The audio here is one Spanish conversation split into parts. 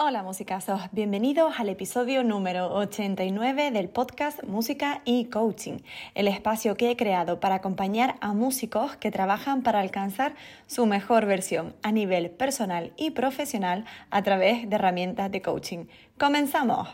Hola musicazos, bienvenidos al episodio número 89 del podcast Música y Coaching, el espacio que he creado para acompañar a músicos que trabajan para alcanzar su mejor versión a nivel personal y profesional a través de herramientas de coaching. ¡Comenzamos!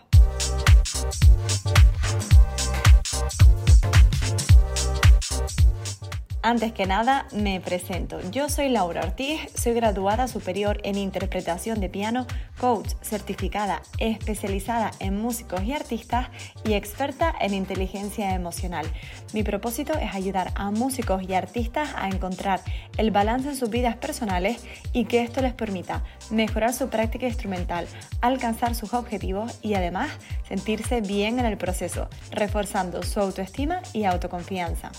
Antes que nada, me presento. Yo soy Laura Ortiz, soy graduada superior en interpretación de piano, coach certificada especializada en músicos y artistas y experta en inteligencia emocional. Mi propósito es ayudar a músicos y artistas a encontrar el balance en sus vidas personales y que esto les permita mejorar su práctica instrumental, alcanzar sus objetivos y además sentirse bien en el proceso, reforzando su autoestima y autoconfianza.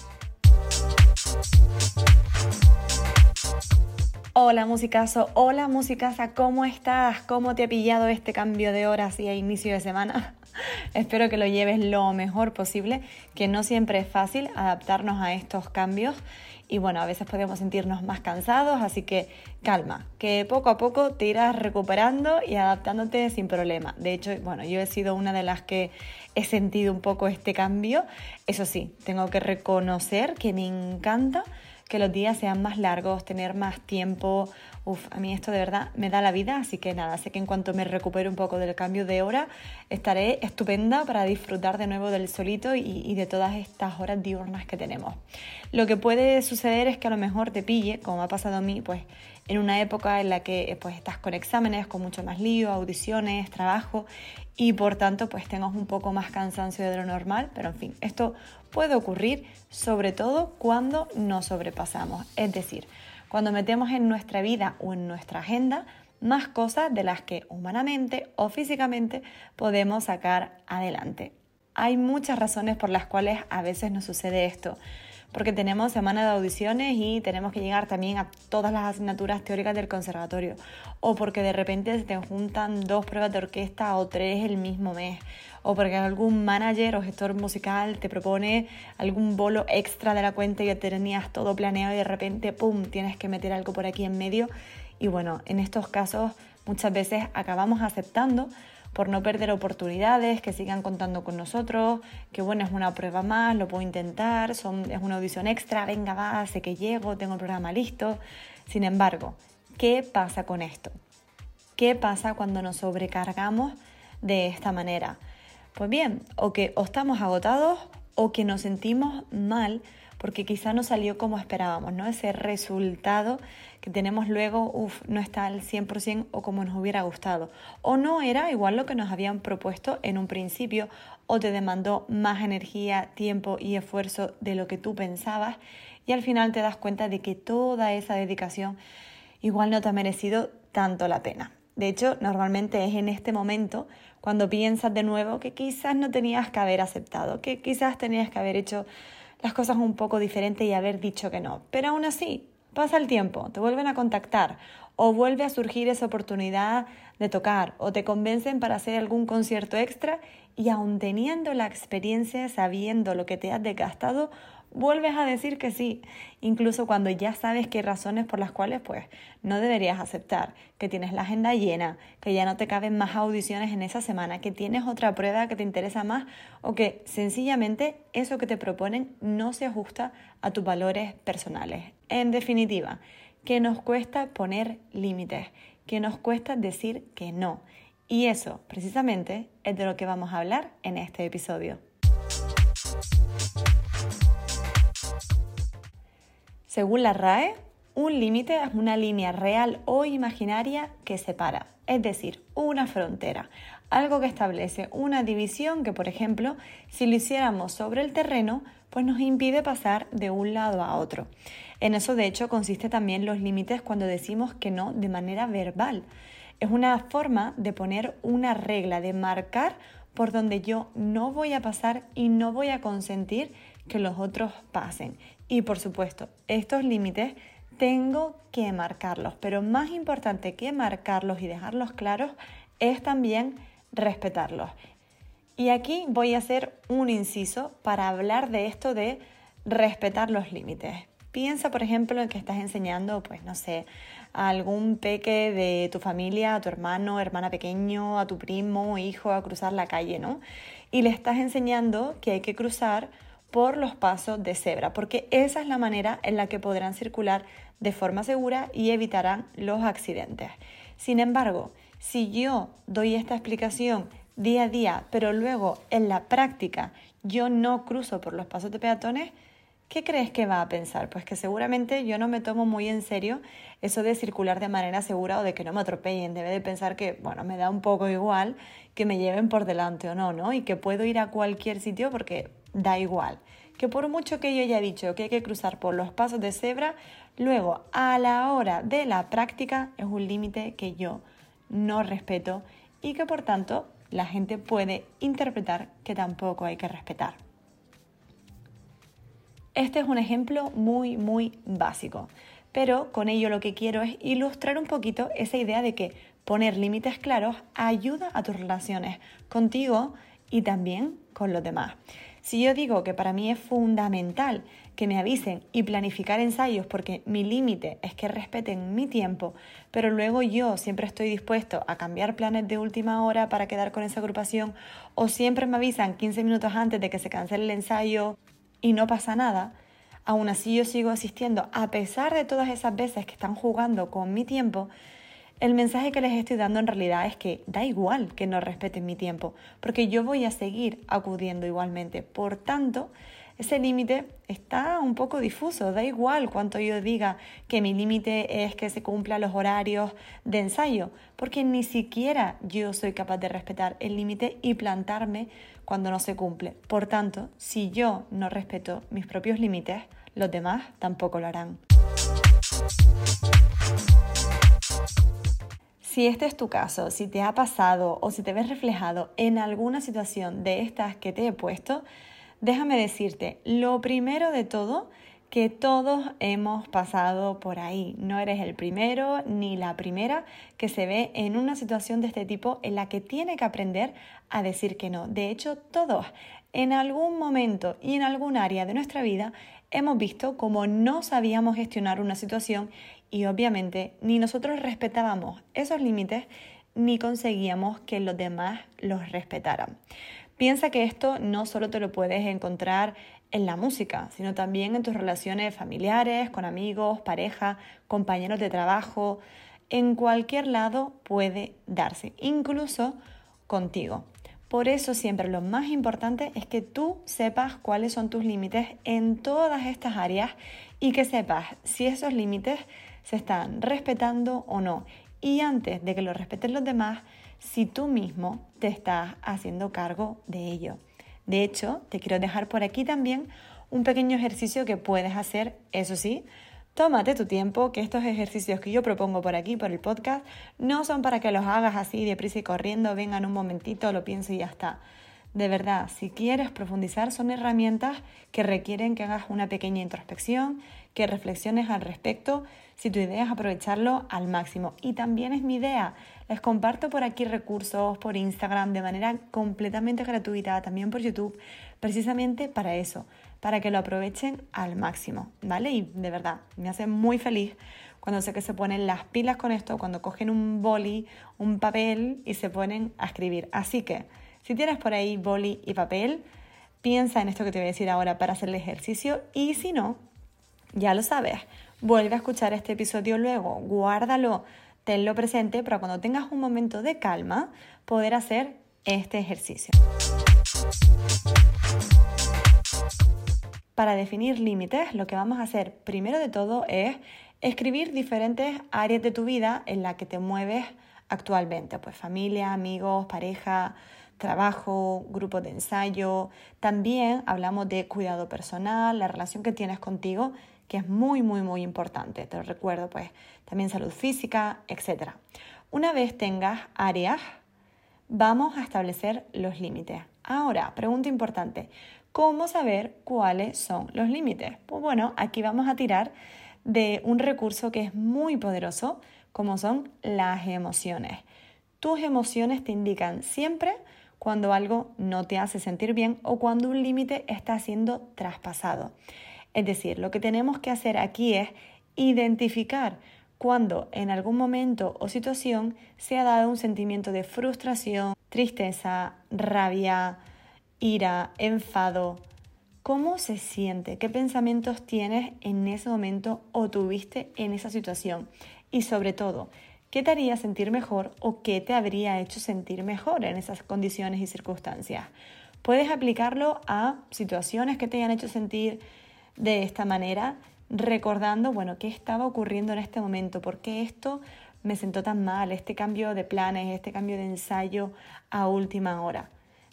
Hola musicazo, hola musicasa, ¿cómo estás? ¿Cómo te ha pillado este cambio de horas y a inicio de semana? Espero que lo lleves lo mejor posible, que no siempre es fácil adaptarnos a estos cambios y bueno, a veces podemos sentirnos más cansados, así que calma, que poco a poco te irás recuperando y adaptándote sin problema. De hecho, bueno, yo he sido una de las que he sentido un poco este cambio. Eso sí, tengo que reconocer que me encanta que los días sean más largos, tener más tiempo. Uf, a mí esto de verdad me da la vida, así que nada, sé que en cuanto me recupere un poco del cambio de hora, estaré estupenda para disfrutar de nuevo del solito y, de todas estas horas diurnas que tenemos. Lo que puede suceder es que a lo mejor te pille, como ha pasado a mí, pues en una época en la que pues estás con exámenes, con mucho más lío, audiciones, trabajo y por tanto pues tengas un poco más cansancio de lo normal, pero en fin, esto puede ocurrir sobre todo cuando nos sobrepasamos, es decir, cuando metemos en nuestra vida o en nuestra agenda más cosas de las que humanamente o físicamente podemos sacar adelante. Hay muchas razones por las cuales a veces nos sucede esto porque tenemos semana de audiciones y tenemos que llegar también a todas las asignaturas teóricas del conservatorio, o porque de repente se te juntan dos pruebas de orquesta o tres el mismo mes, o porque algún manager o gestor musical te propone algún bolo extra de la cuenta y ya tenías todo planeado y de repente, ¡pum!, tienes que meter algo por aquí en medio. Y bueno, en estos casos muchas veces acabamos aceptando por no perder oportunidades, que sigan contando con nosotros, que bueno, es una prueba más, lo puedo intentar, es una audición extra, venga, va, sé que llego, tengo el programa listo. Sin embargo, ¿qué pasa con esto? ¿Qué pasa cuando nos sobrecargamos de esta manera? Pues bien, o que o estamos agotados o que nos sentimos mal porque quizá no salió como esperábamos, ¿no? Ese resultado que tenemos luego, uff, no está al 100% o como nos hubiera gustado. O no era igual lo que nos habían propuesto en un principio o te demandó más energía, tiempo y esfuerzo de lo que tú pensabas y al final te das cuenta de que toda esa dedicación igual no te ha merecido tanto la pena. De hecho, normalmente es en este momento cuando piensas de nuevo que quizás no tenías que haber aceptado, que quizás tenías que haber hecho las cosas un poco diferentes y haber dicho que no. Pero aún así, pasa el tiempo, te vuelven a contactar o vuelve a surgir esa oportunidad de tocar o te convencen para hacer algún concierto extra y aún teniendo la experiencia, sabiendo lo que te has desgastado, vuelves a decir que sí, incluso cuando ya sabes que hay razones por las cuales pues no deberías aceptar, que tienes la agenda llena, que ya no te caben más audiciones en esa semana, que tienes otra prueba que te interesa más o que sencillamente eso que te proponen no se ajusta a tus valores personales. En definitiva, que nos cuesta poner límites, que nos cuesta decir que no. Y eso precisamente es de lo que vamos a hablar en este episodio. Según la RAE, un límite es una línea real o imaginaria que separa, es decir, una frontera, algo que establece una división que, por ejemplo, si lo hiciéramos sobre el terreno, pues nos impide pasar de un lado a otro. En eso, de hecho, consiste también los límites cuando decimos que no de manera verbal. Es una forma de poner una regla, de marcar por donde yo no voy a pasar y no voy a consentir que los otros pasen. Y por supuesto, estos límites tengo que marcarlos, pero más importante que marcarlos y dejarlos claros es también respetarlos. Y aquí voy a hacer un inciso para hablar de esto de respetar los límites. Piensa, por ejemplo, en que estás enseñando, pues no sé, a algún peque de tu familia, a tu hermano, hermana pequeño, a tu primo, hijo, a cruzar la calle, ¿no? Y le estás enseñando que hay que cruzar por los pasos de cebra, porque esa es la manera en la que podrán circular de forma segura y evitarán los accidentes. Sin embargo, si yo doy esta explicación día a día, pero luego en la práctica yo no cruzo por los pasos de peatones, ¿qué crees que va a pensar? Pues que seguramente yo no me tomo muy en serio eso de circular de manera segura o de que no me atropellen. Debe de pensar que, bueno, me da un poco igual que me lleven por delante o no, ¿no? Y que puedo ir a cualquier sitio porque da igual. Que por mucho que yo haya dicho que hay que cruzar por los pasos de cebra, luego a la hora de la práctica es un límite que yo no respeto y que por tanto la gente puede interpretar que tampoco hay que respetar. Este es un ejemplo muy, muy básico, pero con ello lo que quiero es ilustrar un poquito esa idea de que poner límites claros ayuda a tus relaciones contigo y también con los demás. Si yo digo que para mí es fundamental que me avisen y planificar ensayos porque mi límite es que respeten mi tiempo, pero luego yo siempre estoy dispuesto a cambiar planes de última hora para quedar con esa agrupación o siempre me avisan 15 minutos antes de que se cancele el ensayo y no pasa nada, aún así yo sigo asistiendo a pesar de todas esas veces que están jugando con mi tiempo, el mensaje que les estoy dando en realidad es que da igual que no respeten mi tiempo, porque yo voy a seguir acudiendo igualmente. Por tanto, ese límite está un poco difuso, da igual cuánto yo diga que mi límite es que se cumplan los horarios de ensayo, porque ni siquiera yo soy capaz de respetar el límite y plantarme cuando no se cumple. Por tanto, si yo no respeto mis propios límites, los demás tampoco lo harán. Si este es tu caso, si te ha pasado o si te ves reflejado en alguna situación de estas que te he puesto, déjame decirte, lo primero de todo, que todos hemos pasado por ahí. No eres el primero ni la primera que se ve en una situación de este tipo en la que tiene que aprender a decir que no. De hecho, todos en algún momento y en algún área de nuestra vida hemos visto cómo no sabíamos gestionar una situación y obviamente ni nosotros respetábamos esos límites ni conseguíamos que los demás los respetaran. Piensa que esto no solo te lo puedes encontrar en la música, sino también en tus relaciones familiares, con amigos, pareja, compañeros de trabajo. En cualquier lado puede darse, incluso contigo. Por eso siempre lo más importante es que tú sepas cuáles son tus límites en todas estas áreas y que sepas si esos límites se están respetando o no. Y antes de que lo respeten los demás, si tú mismo te estás haciendo cargo de ello. De hecho, te quiero dejar por aquí también un pequeño ejercicio que puedes hacer, eso sí, tómate tu tiempo, que estos ejercicios que yo propongo por aquí, por el podcast, no son para que los hagas así deprisa y corriendo, vengan un momentito, lo pienso y ya está. De verdad, si quieres profundizar, son herramientas que requieren que hagas una pequeña introspección, que reflexiones al respecto, si tu idea es aprovecharlo al máximo. Y también es mi idea. Les comparto por aquí recursos por Instagram de manera completamente gratuita, también por YouTube, precisamente para eso, para que lo aprovechen al máximo, ¿vale? Y de verdad, me hace muy feliz cuando sé que se ponen las pilas con esto, cuando cogen un boli, un papel y se ponen a escribir. Así que si tienes por ahí boli y papel, piensa en esto que te voy a decir ahora para hacer el ejercicio. Y si no, ya lo sabes, vuelve a escuchar este episodio luego, guárdalo, tenlo presente para cuando tengas un momento de calma poder hacer este ejercicio. Para definir límites, lo que vamos a hacer primero de todo es escribir diferentes áreas de tu vida en las que te mueves actualmente, pues familia, amigos, pareja, trabajo, grupo de ensayo. También hablamos de cuidado personal, la relación que tienes contigo, que es muy, muy, muy importante. Te lo recuerdo, pues también salud física, etc. Una vez tengas áreas, vamos a establecer los límites. Ahora, pregunta importante, ¿cómo saber cuáles son los límites? Pues bueno, aquí vamos a tirar de un recurso que es muy poderoso, como son las emociones. Tus emociones te indican siempre cuando algo no te hace sentir bien o cuando un límite está siendo traspasado. Es decir, lo que tenemos que hacer aquí es identificar cuando en algún momento o situación se ha dado un sentimiento de frustración, tristeza, rabia, ira, enfado. ¿Cómo se siente? ¿Qué pensamientos tienes en ese momento o tuviste en esa situación? Y sobre todo, ¿qué te haría sentir mejor o qué te habría hecho sentir mejor en esas condiciones y circunstancias? Puedes aplicarlo a situaciones que te hayan hecho sentir de esta manera recordando, bueno, qué estaba ocurriendo en este momento, por qué esto me sentó tan mal, este cambio de planes, este cambio de ensayo a última hora.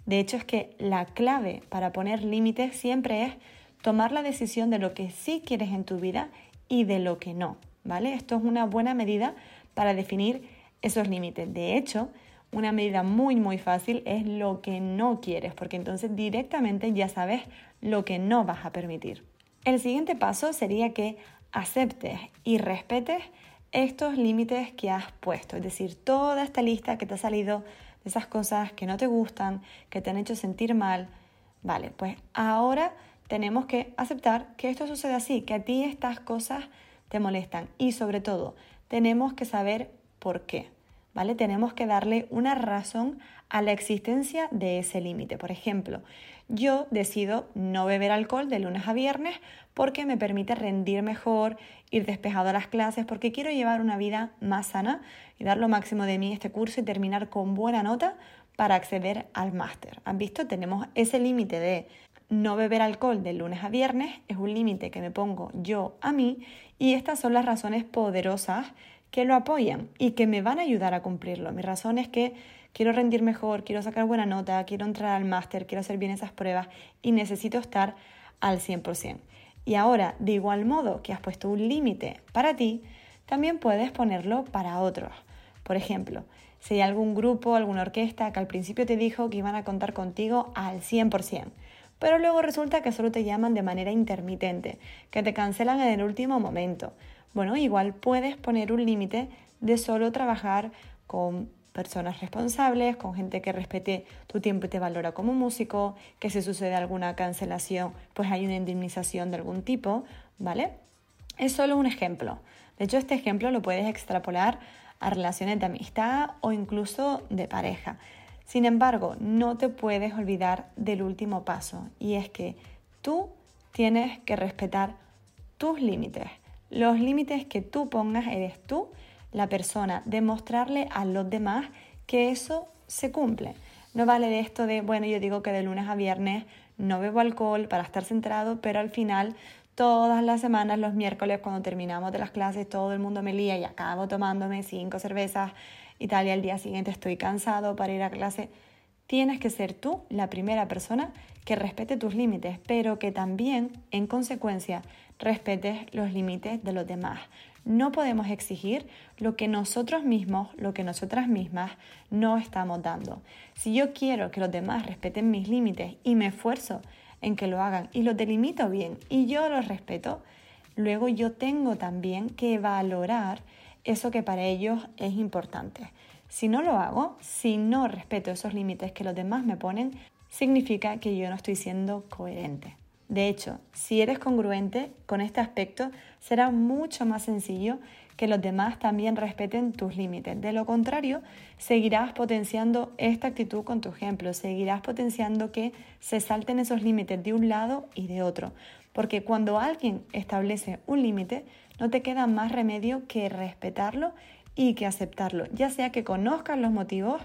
De hecho, es que la clave para poner límites siempre es tomar la decisión de lo que sí quieres en tu vida y de lo que no, ¿vale? Esto es una buena medida para definir esos límites. De hecho, una medida muy muy fácil es lo que no quieres, porque entonces directamente ya sabes lo que no vas a permitir. El siguiente paso sería que aceptes y respetes estos límites que has puesto, es decir, toda esta lista que te ha salido de esas cosas que no te gustan, que te han hecho sentir mal. Vale, pues ahora tenemos que aceptar que esto sucede así, que a ti estas cosas te molestan y sobre todo tenemos que saber por qué. ¿Vale? Tenemos que darle una razón a la existencia de ese límite. Por ejemplo, yo decido no beber alcohol de lunes a viernes porque me permite rendir mejor, ir despejado a las clases, porque quiero llevar una vida más sana y dar lo máximo de mí este curso y terminar con buena nota para acceder al máster. ¿Han visto? Tenemos ese límite de no beber alcohol de lunes a viernes, es un límite que me pongo yo a mí y estas son las razones poderosas que lo apoyan y que me van a ayudar a cumplirlo. Mi razón es que quiero rendir mejor, quiero sacar buena nota, quiero entrar al máster, quiero hacer bien esas pruebas y necesito estar al 100%. Y ahora, de igual modo que has puesto un límite para ti, también puedes ponerlo para otros. Por ejemplo, si hay algún grupo, alguna orquesta que al principio te dijo que iban a contar contigo al 100%, pero luego resulta que solo te llaman de manera intermitente, que te cancelan en el último momento. Bueno, igual puedes poner un límite de solo trabajar con personas responsables, con gente que respete tu tiempo y te valora como músico, que si sucede alguna cancelación, pues hay una indemnización de algún tipo, ¿vale? Es solo un ejemplo. De hecho, este ejemplo lo puedes extrapolar a relaciones de amistad o incluso de pareja. Sin embargo, no te puedes olvidar del último paso y es que tú tienes que respetar tus límites. Los límites que tú pongas eres tú la persona, demostrarle a los demás que eso se cumple. No vale de esto de, bueno, yo digo que de lunes a viernes no bebo alcohol para estar centrado, pero al final todas las semanas, los miércoles, cuando terminamos de las clases, todo el mundo me lía y acabo tomándome cinco cervezas y tal, al día siguiente estoy cansado para ir a clase. Tienes que ser tú la primera persona que respete tus límites, pero que también, en consecuencia, respetes los límites de los demás. No podemos exigir lo que nosotros mismos, lo que nosotras mismas no estamos dando. Si yo quiero que los demás respeten mis límites y me esfuerzo en que lo hagan y los delimito bien y yo los respeto, luego yo tengo también que valorar eso que para ellos es importante. Si no lo hago, si no respeto esos límites que los demás me ponen, significa que yo no estoy siendo coherente. De hecho, si eres congruente con este aspecto, será mucho más sencillo que los demás también respeten tus límites. De lo contrario, seguirás potenciando esta actitud con tu ejemplo, seguirás potenciando que se salten esos límites de un lado y de otro. Porque cuando alguien establece un límite, no te queda más remedio que respetarlo y que aceptarlo, ya sea que conozcas los motivos,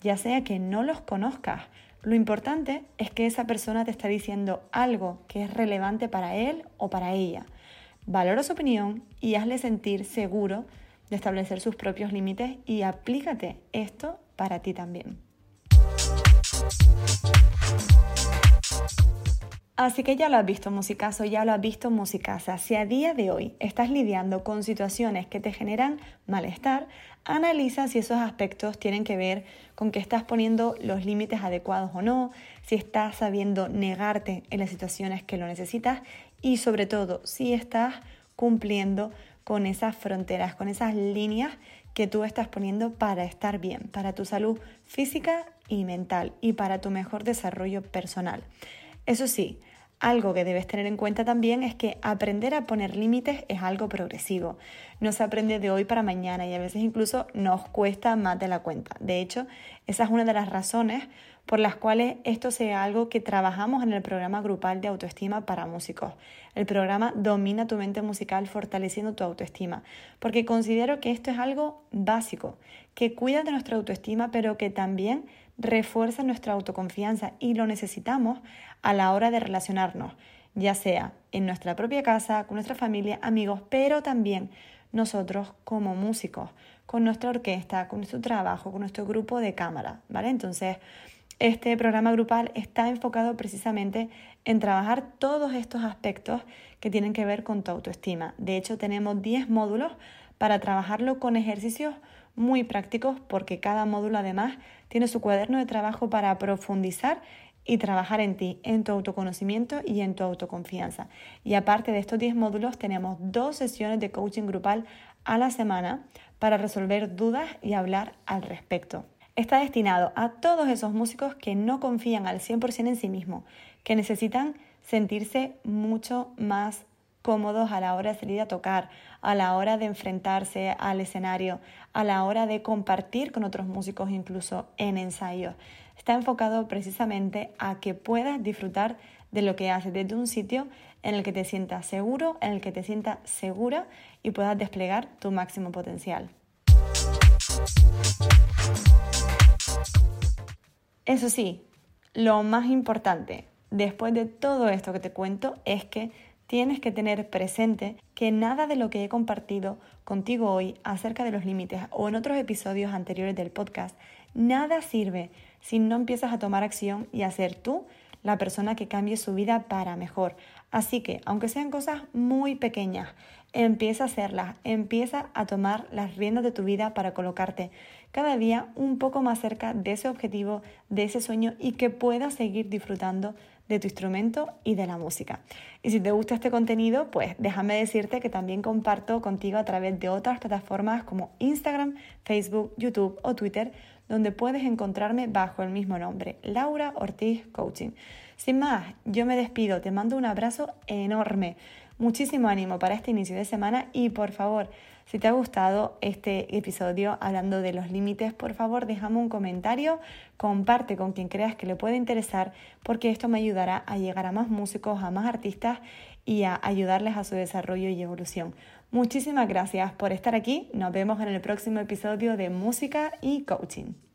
ya sea que no los conozcas. Lo importante es que esa persona te está diciendo algo que es relevante para él o para ella. Valora su opinión y hazle sentir seguro de establecer sus propios límites y aplícate esto para ti también. Así que ya lo has visto, musicazo, ya lo has visto, musicasa. Si a día de hoy estás lidiando con situaciones que te generan malestar, analiza si esos aspectos tienen que ver con que estás poniendo los límites adecuados o no, si estás sabiendo negarte en las situaciones que lo necesitas y sobre todo si estás cumpliendo con esas fronteras, con esas líneas que tú estás poniendo para estar bien, para tu salud física y mental y para tu mejor desarrollo personal. Eso sí, algo que debes tener en cuenta también es que aprender a poner límites es algo progresivo. no se aprende de hoy para mañana y a veces incluso nos cuesta más de la cuenta. De hecho, esa es una de las razones por las cuales esto sea algo que trabajamos en el programa grupal de autoestima para músicos. El programa Domina tu mente musical fortaleciendo tu autoestima, porque considero que esto es algo básico, que cuida de nuestra autoestima, pero que también refuerza nuestra autoconfianza y lo necesitamos a la hora de relacionarnos, ya sea en nuestra propia casa, con nuestra familia, amigos, pero también nosotros como músicos, con nuestra orquesta, con nuestro trabajo, con nuestro grupo de cámara, ¿vale? Entonces, este programa grupal está enfocado precisamente en trabajar todos estos aspectos que tienen que ver con tu autoestima. De hecho, tenemos 10 módulos para trabajarlo con ejercicios muy prácticos porque cada módulo además tiene su cuaderno de trabajo para profundizar y trabajar en ti, en tu autoconocimiento y en tu autoconfianza. Y aparte de estos 10 módulos, tenemos dos sesiones de coaching grupal a la semana para resolver dudas y hablar al respecto está destinado a todos esos músicos que no confían al 100% en sí mismos, que necesitan sentirse mucho más cómodos a la hora de salir a tocar, a la hora de enfrentarse al escenario, a la hora de compartir con otros músicos incluso en ensayos. Está enfocado precisamente a que puedas disfrutar de lo que haces desde un sitio en el que te sientas seguro, en el que te sientas segura y puedas desplegar tu máximo potencial. Eso sí, lo más importante después de todo esto que te cuento es que tienes que tener presente que nada de lo que he compartido contigo hoy acerca de los límites o en otros episodios anteriores del podcast, nada sirve si no empiezas a tomar acción y a ser tú la persona que cambie su vida para mejor. Así que, aunque sean cosas muy pequeñas, empieza a hacerlas, empieza a tomar las riendas de tu vida para colocarte cada día un poco más cerca de ese objetivo, de ese sueño y que puedas seguir disfrutando de tu instrumento y de la música. Y si te gusta este contenido, pues déjame decirte que también comparto contigo a través de otras plataformas como Instagram, Facebook, YouTube o Twitter, donde puedes encontrarme bajo el mismo nombre, Laura Ortiz Coaching. Sin más, yo me despido, te mando un abrazo enorme, muchísimo ánimo para este inicio de semana y por favor, si te ha gustado este episodio hablando de los límites, por favor déjame un comentario, comparte con quien creas que le puede interesar, porque esto me ayudará a llegar a más músicos, a más artistas y a ayudarles a su desarrollo y evolución. Muchísimas gracias por estar aquí. Nos vemos en el próximo episodio de Música y Coaching.